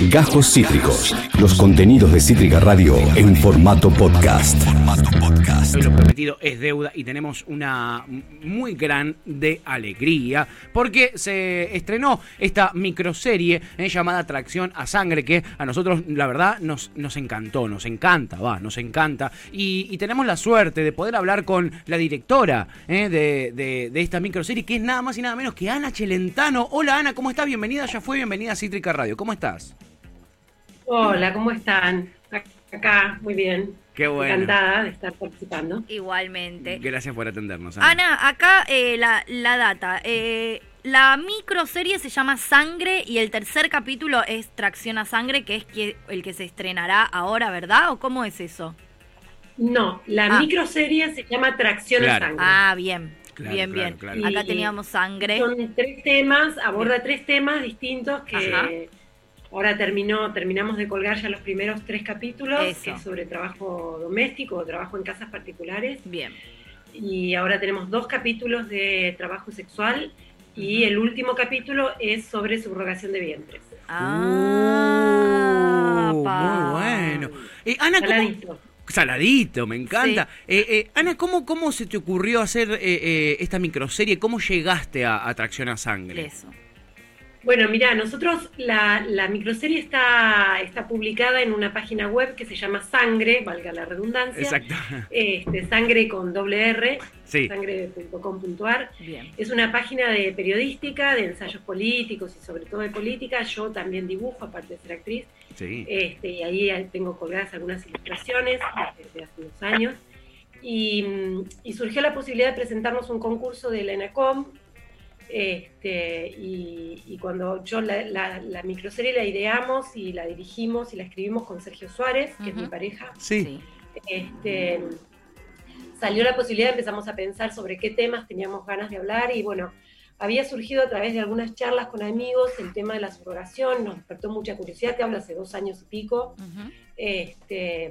Gajos Cítricos. Los contenidos de Cítrica Radio en formato podcast. Lo prometido es deuda y tenemos una muy gran de alegría porque se estrenó esta microserie eh, llamada Atracción a Sangre que a nosotros la verdad nos, nos encantó, nos encanta, va, nos encanta y, y tenemos la suerte de poder hablar con la directora eh, de, de- de esta microserie que es nada más y nada menos que Ana Chelentano. Hola Ana, ¿cómo estás? Bienvenida, ya fue bienvenida a Cítrica Radio. ¿Cómo estás? Hola, ¿cómo están? Acá, muy bien. Qué bueno. Encantada de estar participando. Igualmente. Gracias por atendernos. Ana. Ana, acá eh, la, la data. Eh, la microserie se llama Sangre y el tercer capítulo es Tracción a Sangre, que es que, el que se estrenará ahora, ¿verdad? ¿O cómo es eso? No, la Ah. microserie se llama Tracción Claro. a Sangre. Ah, bien. Claro, bien, claro, bien. claro. Acá teníamos sangre. Son tres temas, aborda tres temas distintos que Ajá. Ahora terminó, terminamos de colgar ya los primeros tres capítulos, Eso. que es sobre trabajo doméstico o trabajo en casas particulares. Bien. Y ahora tenemos dos capítulos de trabajo sexual y el último capítulo es sobre subrogación de vientres. Ah, Uh, muy bueno. Eh, Ana, ¿cómo- Saladito. Saladito, me encanta. Eh, eh, Ana, ¿cómo, ¿cómo se te ocurrió hacer eh, eh, esta microserie? ¿Cómo llegaste a Atracción a Sangre? Eso. Bueno, mira, nosotros la, la microserie está, está publicada en una página web que se llama Sangre, valga la redundancia. Exacto. Este, sangre con doble R, Sí. sangre.com.ar. Bien. Es una página de periodística, de ensayos políticos y sobre todo de política. Yo también dibujo, aparte de ser actriz. Sí. Este, y ahí tengo colgadas algunas ilustraciones desde hace unos años. Y, y surgió la posibilidad de presentarnos un concurso de la ENACOM. Este, y, y cuando yo la, la, la microserie la ideamos y la dirigimos y la escribimos con Sergio Suárez, que es mi pareja, Sí. este, salió la posibilidad, empezamos a pensar sobre qué temas teníamos ganas de hablar y bueno, había surgido a través de algunas charlas con amigos el tema de la subrogación, nos despertó mucha curiosidad, te hablo hace dos años y pico, este,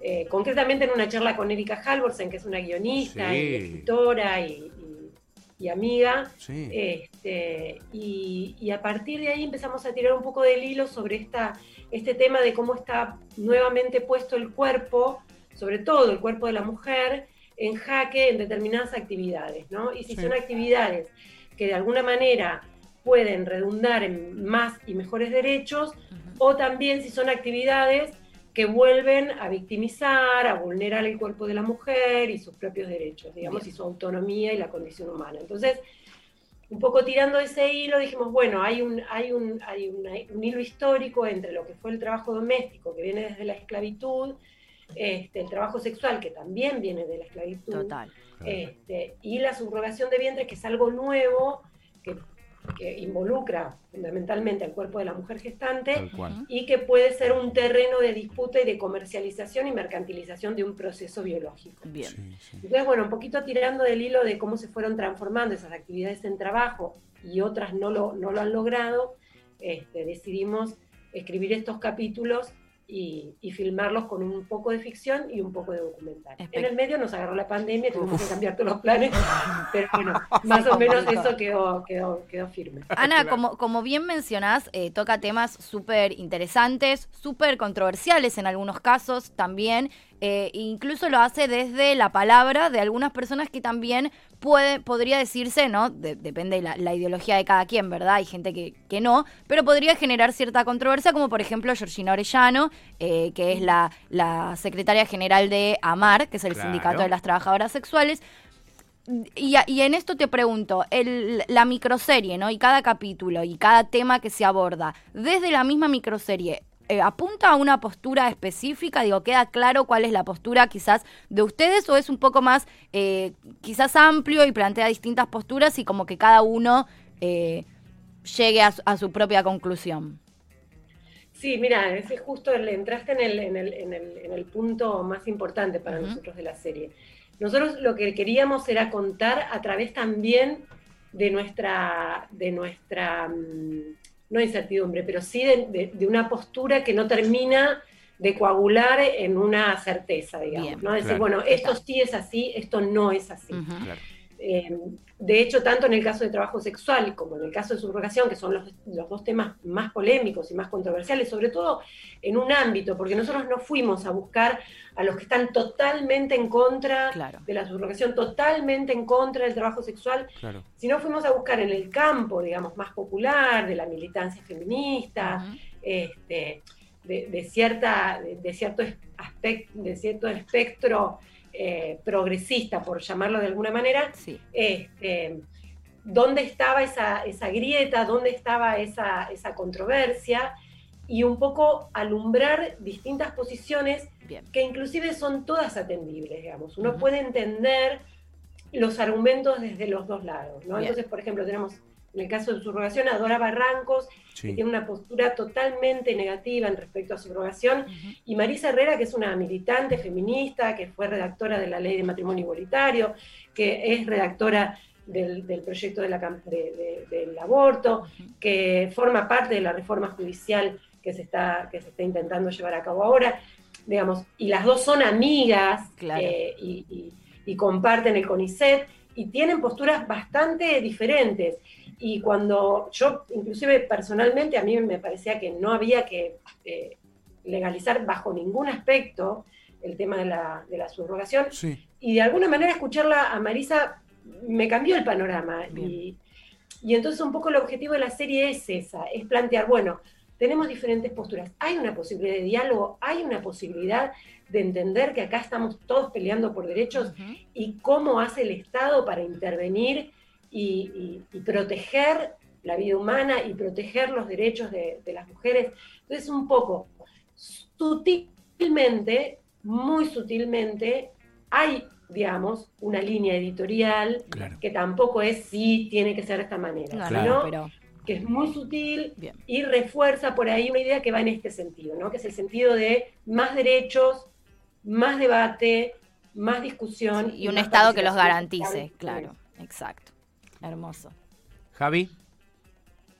eh, concretamente en una charla con Erika Halvorsen, que es una guionista Sí. y escritora y, y- amiga, Sí. este, y, y a partir de ahí empezamos a tirar un poco del hilo sobre esta, este tema de cómo está nuevamente puesto el cuerpo, sobre todo el cuerpo de la mujer, en jaque en determinadas actividades, ¿no? Y si Sí. son actividades que de alguna manera pueden redundar en más y mejores derechos, o también si son actividades que vuelven a victimizar, a vulnerar el cuerpo de la mujer y sus propios derechos, digamos, Bien. y su autonomía y la condición humana. Entonces, un poco tirando ese hilo, dijimos, bueno, hay un, hay un, hay una- un hilo histórico entre lo que fue el trabajo doméstico, que viene desde la esclavitud, este, el trabajo sexual, que también viene de la esclavitud, Total. este, y la subrogación de vientre, que es algo nuevo, que, involucra fundamentalmente al cuerpo de la mujer gestante, y que puede ser un terreno de disputa y de comercialización y mercantilización de un proceso biológico. Bien. Sí, sí. Entonces, bueno, un poquito tirando del hilo de cómo se fueron transformando esas actividades en trabajo y otras no lo, no lo han logrado, este, decidimos escribir estos capítulos y, y filmarlos con un poco de ficción y un poco de documental. Espe- En el medio nos agarró la pandemia, tuvimos que cambiar todos los planes, pero bueno, más o menos eso quedó, quedó, quedó firme. Ana, como, como bien mencionás, eh, toca temas súper interesantes, súper controversiales en algunos casos también. Eh, incluso lo hace desde la palabra de algunas personas que también puede, podría decirse, ¿no? De- depende de la, la ideología de cada quien, ¿verdad? Hay gente que, que no, pero podría generar cierta controversia, como por ejemplo Georgina Orellano, eh, que es la, la secretaria general de AMAR, que es el Claro. sindicato de las trabajadoras sexuales. Y, y en esto te pregunto, el- la microserie, ¿no? Y cada capítulo y cada tema que se aborda, desde la misma microserie, eh, ¿apunta a una postura específica? Digo, ¿queda claro cuál es la postura quizás de ustedes o es un poco más eh, quizás amplio y plantea distintas posturas y como que cada uno eh, llegue a su, a su propia conclusión? Sí, mira, ese es justo, el- entraste en el, en, el, en, el, en el punto más importante para nosotros de la serie. Nosotros lo que queríamos era contar a través también de nuestra, de nuestra mm, no incertidumbre, pero sí de, de- de una postura que no termina de coagular en una certeza, digamos, Bien. ¿no? Decir, Claro. bueno, esto sí es así, esto no es así. Claro. Eh, de hecho, tanto en el caso de trabajo sexual como en el caso de subrogación, que son los, dos temas más polémicos y más controversiales, sobre todo en un ámbito, porque nosotros no fuimos a buscar a los que están totalmente en contra de la subrogación, totalmente en contra del trabajo sexual, sino fuimos a buscar en el campo, digamos, más popular, de la militancia feminista, este, de, cierta, de, cierto aspecto, de cierto espectro eh, progresista, por llamarlo de alguna manera, este, dónde estaba esa, grieta, dónde estaba esa, controversia, y un poco alumbrar distintas posiciones que inclusive son todas atendibles, digamos. Uno puede entender los argumentos desde los dos lados, ¿no? Entonces, por ejemplo, tenemos en el caso de subrogación, Adora Barrancos, que tiene una postura totalmente negativa en respecto a subrogación, y Marisa Herrera, que es una militante feminista, que fue redactora de la ley de matrimonio igualitario, que es redactora del, proyecto de la, del aborto, que forma parte de la reforma judicial que se, está, que se está intentando llevar a cabo ahora, digamos, y las dos son amigas eh, y, y comparten el CONICET y tienen posturas bastante diferentes. Y cuando yo, inclusive personalmente, a mí me parecía que no había que eh, legalizar bajo ningún aspecto el tema de la, de la subrogación. Y de alguna manera escucharla a Marisa me cambió el panorama. Y, y, entonces un poco el objetivo de la serie es esa, es plantear, bueno, tenemos diferentes posturas, hay una posibilidad de diálogo, hay una posibilidad de entender que acá estamos todos peleando por derechos y cómo hace el Estado para intervenir y, proteger la vida humana y proteger los derechos de, las mujeres. Entonces, un poco sutilmente, muy sutilmente, hay, digamos, una línea editorial que tampoco es si tiene que ser de esta manera, sino que es muy sutil y refuerza por ahí una idea que va en este sentido, ¿no? que es el sentido de más derechos, más debate, más discusión. y un Estado que los garantice, claro, exacto. Hermoso. Javi.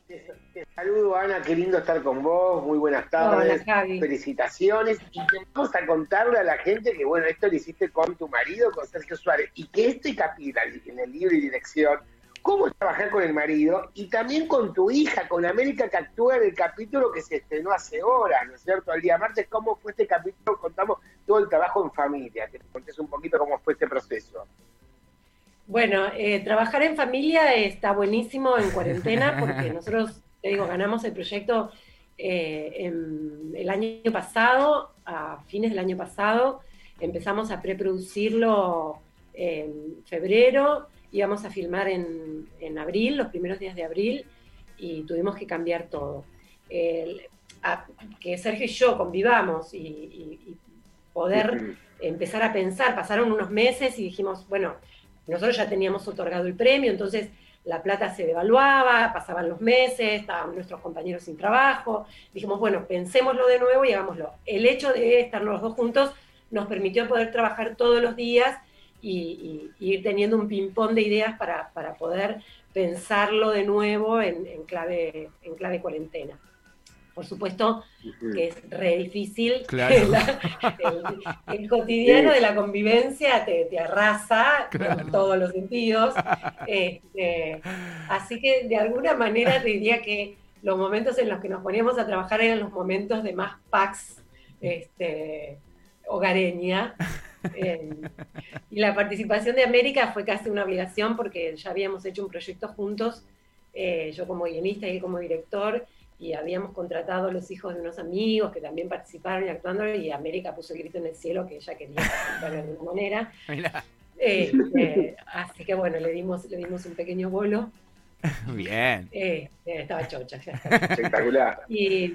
Te, saludo, Ana, qué lindo estar con vos. Muy buenas tardes. Felicitaciones. Y vamos a contarle a la gente que, bueno, esto lo hiciste con tu marido, con Sergio Suárez, y que este capítulo en el libro y dirección, cómo trabajar con el marido y también con tu hija, con América, que actúa en el capítulo que se estrenó hace horas, ¿no es cierto? El día martes, ¿cómo fue este capítulo? Contamos todo el trabajo en familia. Que te contes un poquito cómo fue este proceso. Bueno, eh, trabajar en familia está buenísimo en cuarentena porque nosotros, te digo, ganamos el proyecto eh, el año pasado, a fines del año pasado, empezamos a preproducirlo en febrero, íbamos a filmar en, abril, los primeros días de abril, y tuvimos que cambiar todo. que Sergio y yo convivamos y poder empezar a pensar, pasaron unos meses y dijimos, bueno, nosotros ya teníamos otorgado el premio, entonces la plata se devaluaba, pasaban los meses, estaban nuestros compañeros sin trabajo. Dijimos, bueno, pensémoslo de nuevo y hagámoslo. El hecho de estar los dos juntos nos permitió poder trabajar todos los días y, ir teniendo un ping-pong de ideas para, poder pensarlo de nuevo en, clave, en clave cuarentena. Por supuesto que es re difícil. el, cotidiano de la convivencia te, arrasa en todos los sentidos. Este, así que de alguna manera te diría que los momentos en los que nos poníamos a trabajar eran los momentos de más pax este, hogareña. Eh, y la participación de América fue casi una obligación porque ya habíamos hecho un proyecto juntos, eh, yo como guionista y él como director, y habíamos contratado a los hijos de unos amigos que también participaron y actuando, y América puso el grito en el cielo que ella quería participar de alguna manera. Este, así que bueno, le dimos, le dimos un pequeño bolo. Bien. Eh, estaba chocha. Espectacular. Y,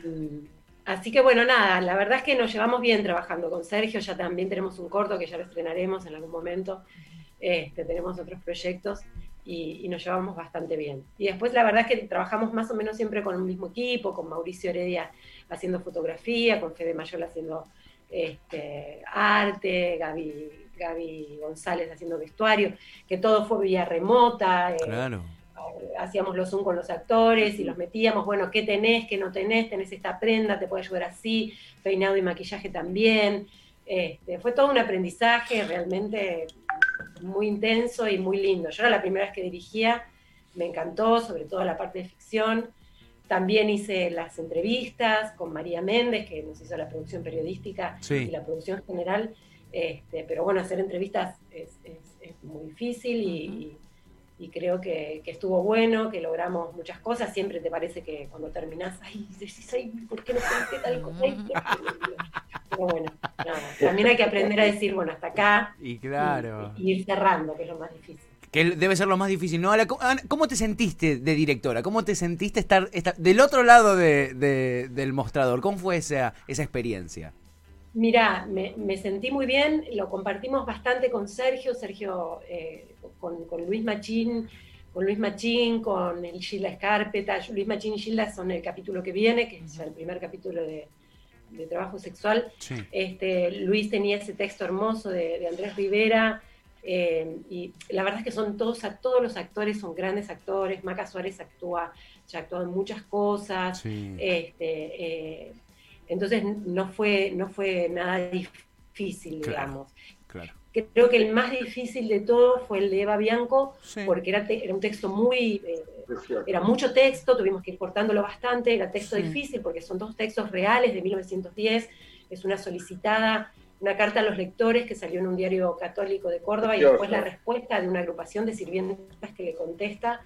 así que bueno, nada, la verdad es que nos llevamos bien trabajando con Sergio, ya también tenemos un corto que ya lo estrenaremos en algún momento, este, tenemos otros proyectos y, nos llevamos bastante bien. Y después la verdad es que trabajamos más o menos siempre con el mismo equipo, con Mauricio Heredia haciendo fotografía, con Fede Mayol haciendo este, arte, Gaby, Gaby González haciendo vestuario, que todo fue vía remota. Eh, claro. hacíamos los Zoom con los actores y los metíamos, bueno, ¿qué tenés, qué no tenés? ¿Tenés esta prenda? ¿Te puede ayudar así? Peinado y maquillaje también. Este, fue todo un aprendizaje realmente muy intenso y muy lindo. Yo era la primera vez que dirigía, me encantó, sobre todo la parte de ficción. También hice las entrevistas con María Méndez, que nos hizo la producción periodística y la producción general. Este, pero bueno, hacer entrevistas es, muy difícil y, creo que, estuvo bueno, que logramos muchas cosas. Siempre te parece que cuando terminás, ay, decís, ay, ¿por qué no conté tal cosa? Pero bueno, también hay que aprender a decir, bueno, hasta acá. Y claro. y ir cerrando, que es lo más difícil que debe ser lo más difícil. ¿no? ¿Cómo te sentiste de directora? ¿Cómo te sentiste estar, del otro lado del mostrador? ¿Cómo fue esa, esa experiencia? Mira, me, sentí muy bien, lo compartimos bastante con Sergio, Sergio eh, con, Luis Machín, con Luis Machín, con el Gilda Escarpeta. Luis Machín y Gilda son el capítulo que viene, que es el primer capítulo de, trabajo sexual. Este, Luis tenía ese texto hermoso de Andrés Rivera. Eh, y la verdad es que son todos, todos los actores son grandes actores. Maca Suárez actúa, ya actuado en muchas cosas. Este, eh, entonces no fue, no fue nada difícil, digamos. Creo que el más difícil de todo fue el de Eva Bianco, porque era, era, un texto muy, eh, era mucho texto, tuvimos que ir cortándolo bastante, era texto difícil porque son dos textos reales de 1910, es una solicitada una carta a los lectores que salió en un diario católico de Córdoba y después la respuesta de una agrupación de sirvientas que le contesta.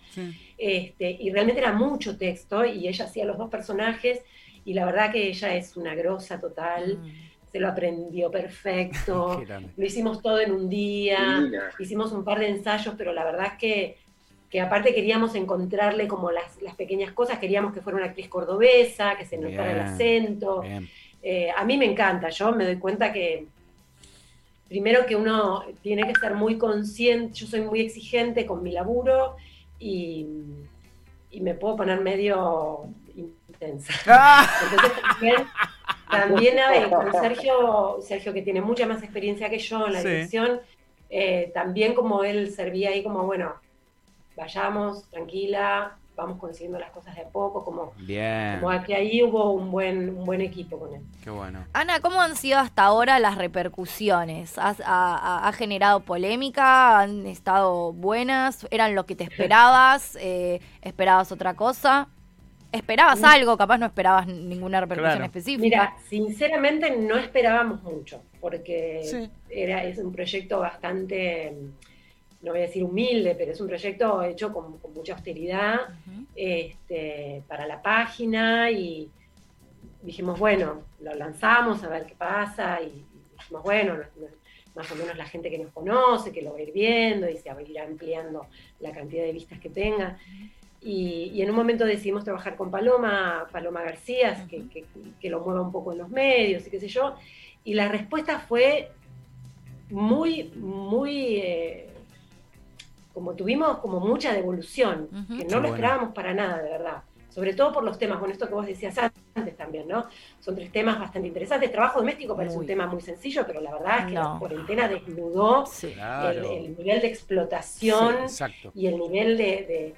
Este, y realmente era mucho texto y ella hacía los dos personajes y la verdad que ella es una grosa total. Mm. Se lo aprendió perfecto, lo hicimos todo en un día, hicimos un par de ensayos, pero la verdad es que, que aparte queríamos encontrarle como las, las, pequeñas cosas, queríamos que fuera una actriz cordobesa, que se notara el acento. Eh, a mí me encanta, yo me doy cuenta que primero que uno tiene que estar muy consciente, yo soy muy exigente con mi laburo y, me puedo poner medio intensa. Entonces también, con Sergio, Sergio que tiene mucha más experiencia que yo en la dirección, eh, también como él servía ahí como, bueno, vayamos, tranquila, vamos consiguiendo las cosas de a poco, como, Bien. como que ahí hubo un buen, un buen equipo con él. Qué bueno. Ana, ¿cómo han sido hasta ahora las repercusiones? ha, generado polémica? ¿Han estado buenas? ¿Eran lo que te esperabas? Eh, ¿Esperabas otra cosa? ¿Esperabas mm. algo? Capaz no esperabas ninguna repercusión específica. Mira, sinceramente no esperábamos mucho, porque era, es un proyecto bastante no voy a decir humilde, pero es un proyecto hecho con, mucha austeridad este, para la página y dijimos, bueno, lo lanzamos a ver qué pasa y, dijimos, bueno, más o menos la gente que nos conoce, que lo va a ir viendo y se va a ir ampliando la cantidad de vistas que tenga. Y, en un momento decidimos trabajar con Paloma, Paloma García, que, lo mueva un poco en los medios y qué sé yo. Y la respuesta fue muy, muy... Eh, como tuvimos como mucha devolución, que no lo esperábamos para nada, de verdad. Sobre todo por los temas, con esto que vos decías antes también, ¿no? Son tres temas bastante interesantes. Trabajo doméstico parece un tema muy sencillo, pero la verdad es que la cuarentena desnudó el, nivel de explotación y el nivel de de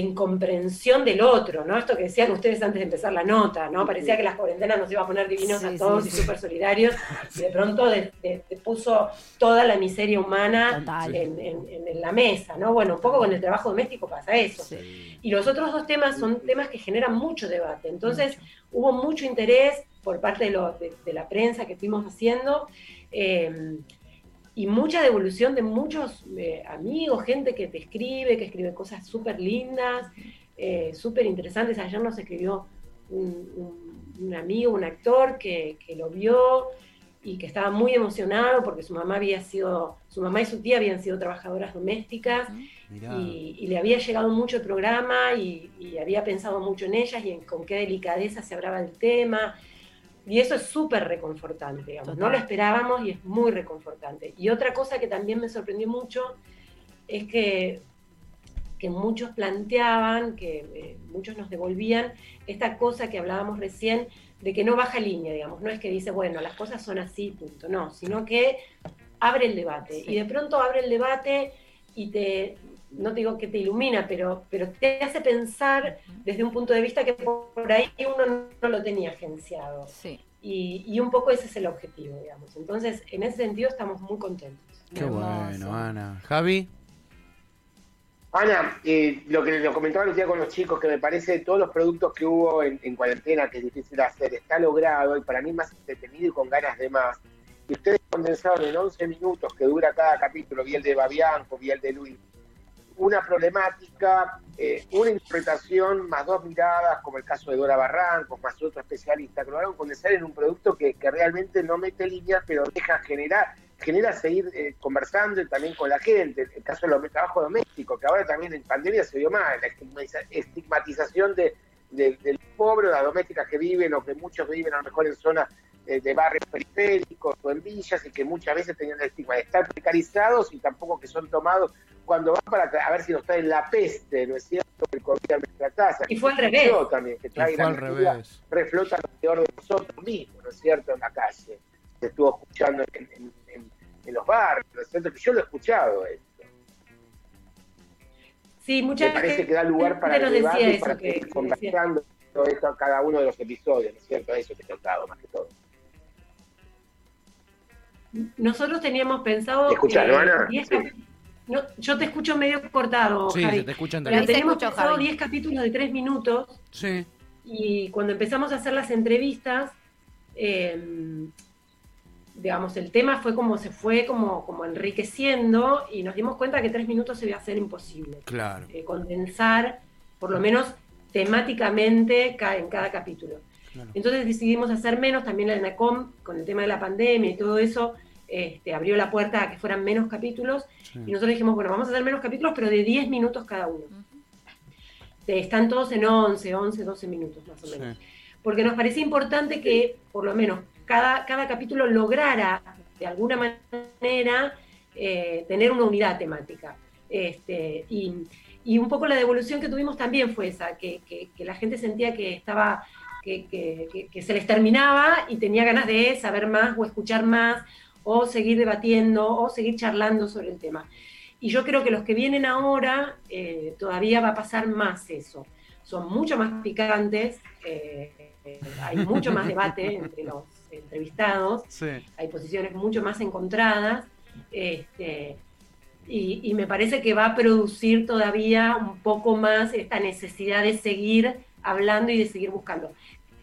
incomprensión del otro, ¿no? Esto que decían ustedes antes de empezar la nota, ¿no? Parecía que las cuarentenas nos iba a poner divinos a todos y súper solidarios, y de pronto te puso toda la miseria humana en, la mesa, ¿no? Bueno, un poco con el trabajo doméstico pasa eso. Y los otros dos temas son temas que generan mucho debate, entonces hubo mucho interés por parte de, de la prensa que estuvimos haciendo. Eh, y mucha devolución de muchos eh, amigos, gente que te escribe, que escribe cosas súper lindas, eh, súper interesantes. Ayer nos escribió un, amigo, un actor que, lo vio y que estaba muy emocionado porque su mamá había sido, su mamá y su tía habían sido trabajadoras domésticas y, le había llegado mucho el programa y, y, había pensado mucho en ellas y en con qué delicadeza se hablaba del tema y eso es súper reconfortante, digamos. No lo esperábamos y es muy reconfortante. Y otra cosa que también me sorprendió mucho es que, que muchos planteaban, que eh, muchos nos devolvían esta cosa que hablábamos recién de que no baja línea, digamos. No es que dice, bueno, las cosas son así, punto. No, sino que abre el debate. Y de pronto abre el debate y te, no te digo que te ilumina, pero, pero te hace pensar desde un punto de vista que por ahí uno no lo tenía agenciado. y, un poco ese es el objetivo, digamos. Entonces, en ese sentido estamos muy contentos. Qué bueno, Ana. Javi. Ana, eh, lo que lo comentaba el día con los chicos, que me parece todos los productos que hubo en, cuarentena, que es difícil hacer, está logrado y para mí más entretenido y con ganas de más. Y ustedes condensaron en 11 minutos que dura cada capítulo, vi el de Babianco, vi el de Luis, una problemática, eh, una interpretación, más dos miradas, como el caso de Dora Barrancos, más otro especialista, que lograron condensar en un producto que, que realmente no mete líneas, pero deja generar genera seguir eh, conversando también con la gente. El caso de los trabajos domésticos, que ahora también en pandemia se dio más, la estigmatización de, del pobre, las domésticas que viven o que muchos viven a lo mejor en zonas eh, de barrios periféricos o en villas y que muchas veces tenían el estigma de estar precarizados y tampoco que son tomados cuando van para a ver si nos traen la peste, ¿no es cierto? El COVID a nuestra casa. Y fue al revés. También, que trae al revés. reflota lo peor de nosotros mismos, ¿no es cierto? En la calle. Se estuvo escuchando en en los barrios, Que yo lo he escuchado esto. Sí, muchas Me parece que da lugar para el debate y para que, seguir conversando todo esto a cada uno de los episodios, ¿no es cierto? Eso que he tocado más que todo. Nosotros teníamos pensado. ¿Escuchar, Ana? No, yo te escucho medio cortado. Sí, se te escuchan Pero teníamos pensado 10 capítulos de 3 minutos. Sí. Y cuando empezamos a hacer las entrevistas, eh, digamos, el tema fue como se fue como, como enriqueciendo y nos dimos cuenta que tres minutos se iba a ser imposible. Claro. Eh, condensar, por lo menos temáticamente, en cada capítulo. Entonces decidimos hacer menos, también la NACOM, con el tema de la pandemia y todo eso, este, abrió la puerta a que fueran menos capítulos, y nosotros dijimos, bueno, vamos a hacer menos capítulos, pero de 10 minutos cada uno. Están todos en 11, 11, 12 minutos más o menos. Porque nos parecía importante que, por lo menos, cada, cada capítulo lograra de alguna manera eh, tener una unidad temática. Este, y, un poco la devolución que tuvimos también fue esa, que, la gente sentía que estaba, que, se les terminaba y tenía ganas de saber más o escuchar más o seguir debatiendo o seguir charlando sobre el tema. Y yo creo que los que vienen ahora eh, todavía va a pasar más eso. Son mucho más picantes, eh, hay mucho más debate entre los entrevistados, hay posiciones mucho más encontradas, este, y, me parece que va a producir todavía un poco más esta necesidad de seguir hablando y de seguir buscando,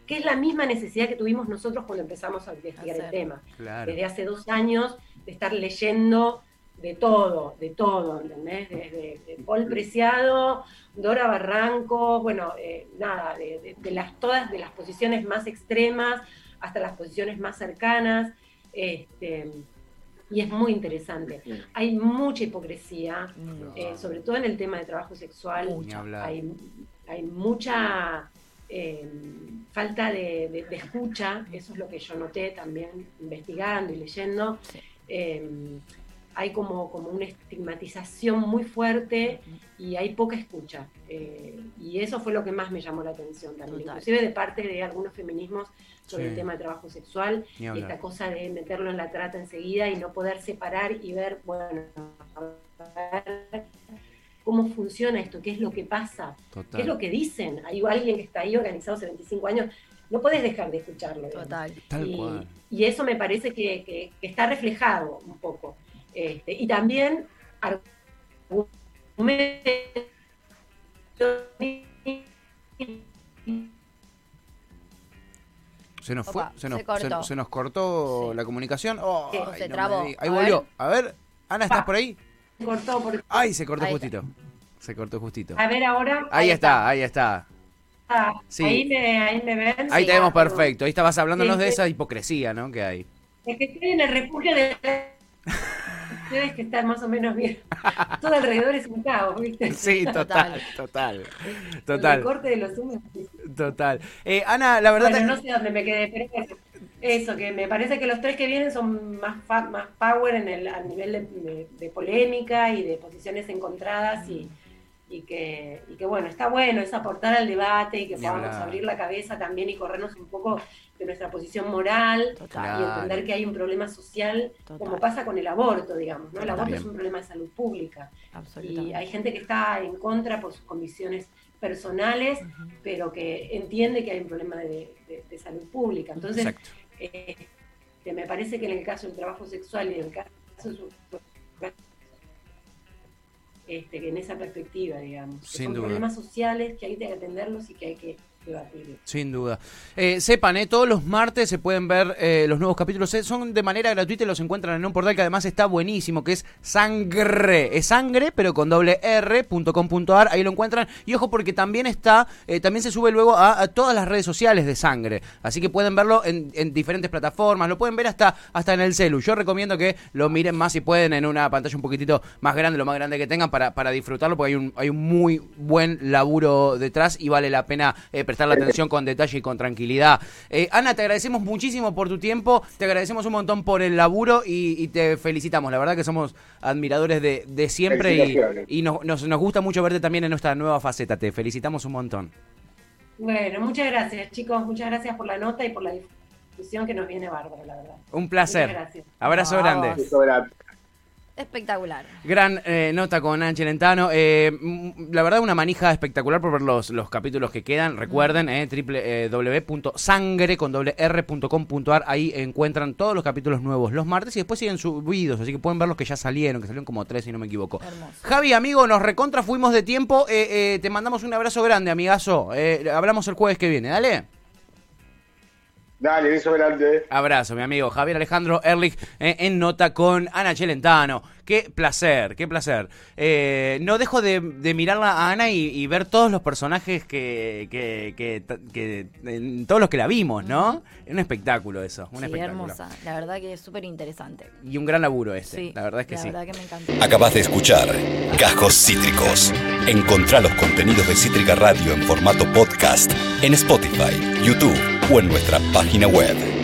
que es la misma necesidad que tuvimos nosotros cuando empezamos a investigar el tema. Desde hace dos años, de estar leyendo de todo, de todo, ¿entendés? Desde de Paul Preciado, Dora Barranco, bueno, eh, nada, de, las, todas de las posiciones más extremas hasta las posiciones más cercanas. Este, y es muy interesante. Hay mucha hipocresía, eh, sobre todo en el tema de trabajo sexual. Hay, hay, mucha eh, falta de, escucha, eso es lo que yo noté también investigando y leyendo. Eh, hay como, como una estigmatización muy fuerte y hay poca escucha. y eso fue lo que más me llamó la atención también, inclusive de parte de algunos feminismos sobre el tema de trabajo sexual, esta cosa de meterlo en la trata enseguida y no poder separar y ver, bueno, cómo funciona esto, qué es lo que pasa, qué es lo que dicen. Hay alguien que está ahí organizado hace 25 años, no puedes dejar de escucharlo. Total. y, eso me parece que, está reflejado un poco. Este, y también Se nos fue, se, nos, cortó. Se, nos cortó la comunicación. Oh, se trabó. Ahí volvió. A ver, Ana, ¿estás por ahí? Se cortó. Por... Ay, se cortó justito. Se cortó justito. A ver ahora. Ahí, está, ahí está. Ah, ahí, me, ahí me ven. Ahí te vemos perfecto. Ahí estabas hablándonos de esa hipocresía, ¿no? Que hay. Es que estoy en el refugio de Debes que estar más o menos bien. Todo alrededor es un caos, ¿viste? Sí, total, total. Total. El corte de los humos. Total. Eh, Ana, la verdad. Bueno, no sé dónde me quedé, pero eso, que me parece que los tres que vienen son más, más power en el, a nivel de, polémica y de posiciones encontradas y, y, que, y que, bueno, está bueno, es aportar al debate y que podamos abrir la cabeza también y corrernos un poco de nuestra posición moral y entender que hay un problema social, como pasa con el aborto, digamos, ¿no? El aborto es un problema de salud pública. Y hay gente que está en contra por sus condiciones personales, pero que entiende que hay un problema de, salud pública. Entonces, este, me parece que en el caso del trabajo sexual y en el caso este, en esa perspectiva, digamos. son problemas sociales que hay que atenderlos y que hay que sin duda. Eh, sepan, eh, todos los martes se pueden ver eh, los nuevos capítulos. Eh, son de manera gratuita y los encuentran en un portal que además está buenísimo, que es Sangre. Es sangre, pero con doble r.com.ar. Ahí lo encuentran. Y ojo, porque también está, también se sube luego a, todas las redes sociales de Sangre. Así que pueden verlo en, diferentes plataformas. Lo pueden ver hasta, hasta en el celu. Yo recomiendo que lo miren más si pueden en una pantalla un poquitito más grande, lo más grande que tengan, para, para disfrutarlo, porque hay un, hay un muy buen laburo detrás y vale la pena prestar la atención con detalle y con tranquilidad. Eh, Ana, te agradecemos muchísimo por tu tiempo, te agradecemos un montón por el laburo y, te felicitamos. La verdad que somos admiradores de, siempre y, nos, nos, gusta mucho verte también en nuestra nueva faceta. Te felicitamos un montón. Bueno, muchas gracias chicos, muchas gracias por la nota y por la discusión que nos viene bárbaro, la verdad. Un placer. Abrazo grande. Espectacular. Gran eh, nota con Ángel Lentano. Eh, la verdad, una manija espectacular por ver los, los capítulos que quedan. Recuerden, eh, www.sangre.com.ar. Ahí encuentran todos los capítulos nuevos los martes y después siguen subidos. Así que pueden ver los que ya salieron, que salieron como tres, si no me equivoco. Javi, amigo, nos recontra fuimos de tiempo. te mandamos un abrazo grande, amigazo. hablamos el jueves que viene. Dale. Dale, beso grande. Abrazo, mi amigo Javier Alejandro Erlich eh, en nota con Ana Chelentano. Qué placer, qué placer. Eh, no dejo de, mirarla a Ana y, ver todos los personajes que, que, que, todos los que la vimos, ¿no? Es un espectáculo eso, un sí, hermosa. La verdad que es súper interesante. Y un gran laburo este. Sí, la verdad es que sí. La verdad que me encantó. Acabas de escuchar Cajos Cítricos. Encontrá los contenidos de Cítrica Radio en formato podcast en Spotify, YouTube o en nuestra página web.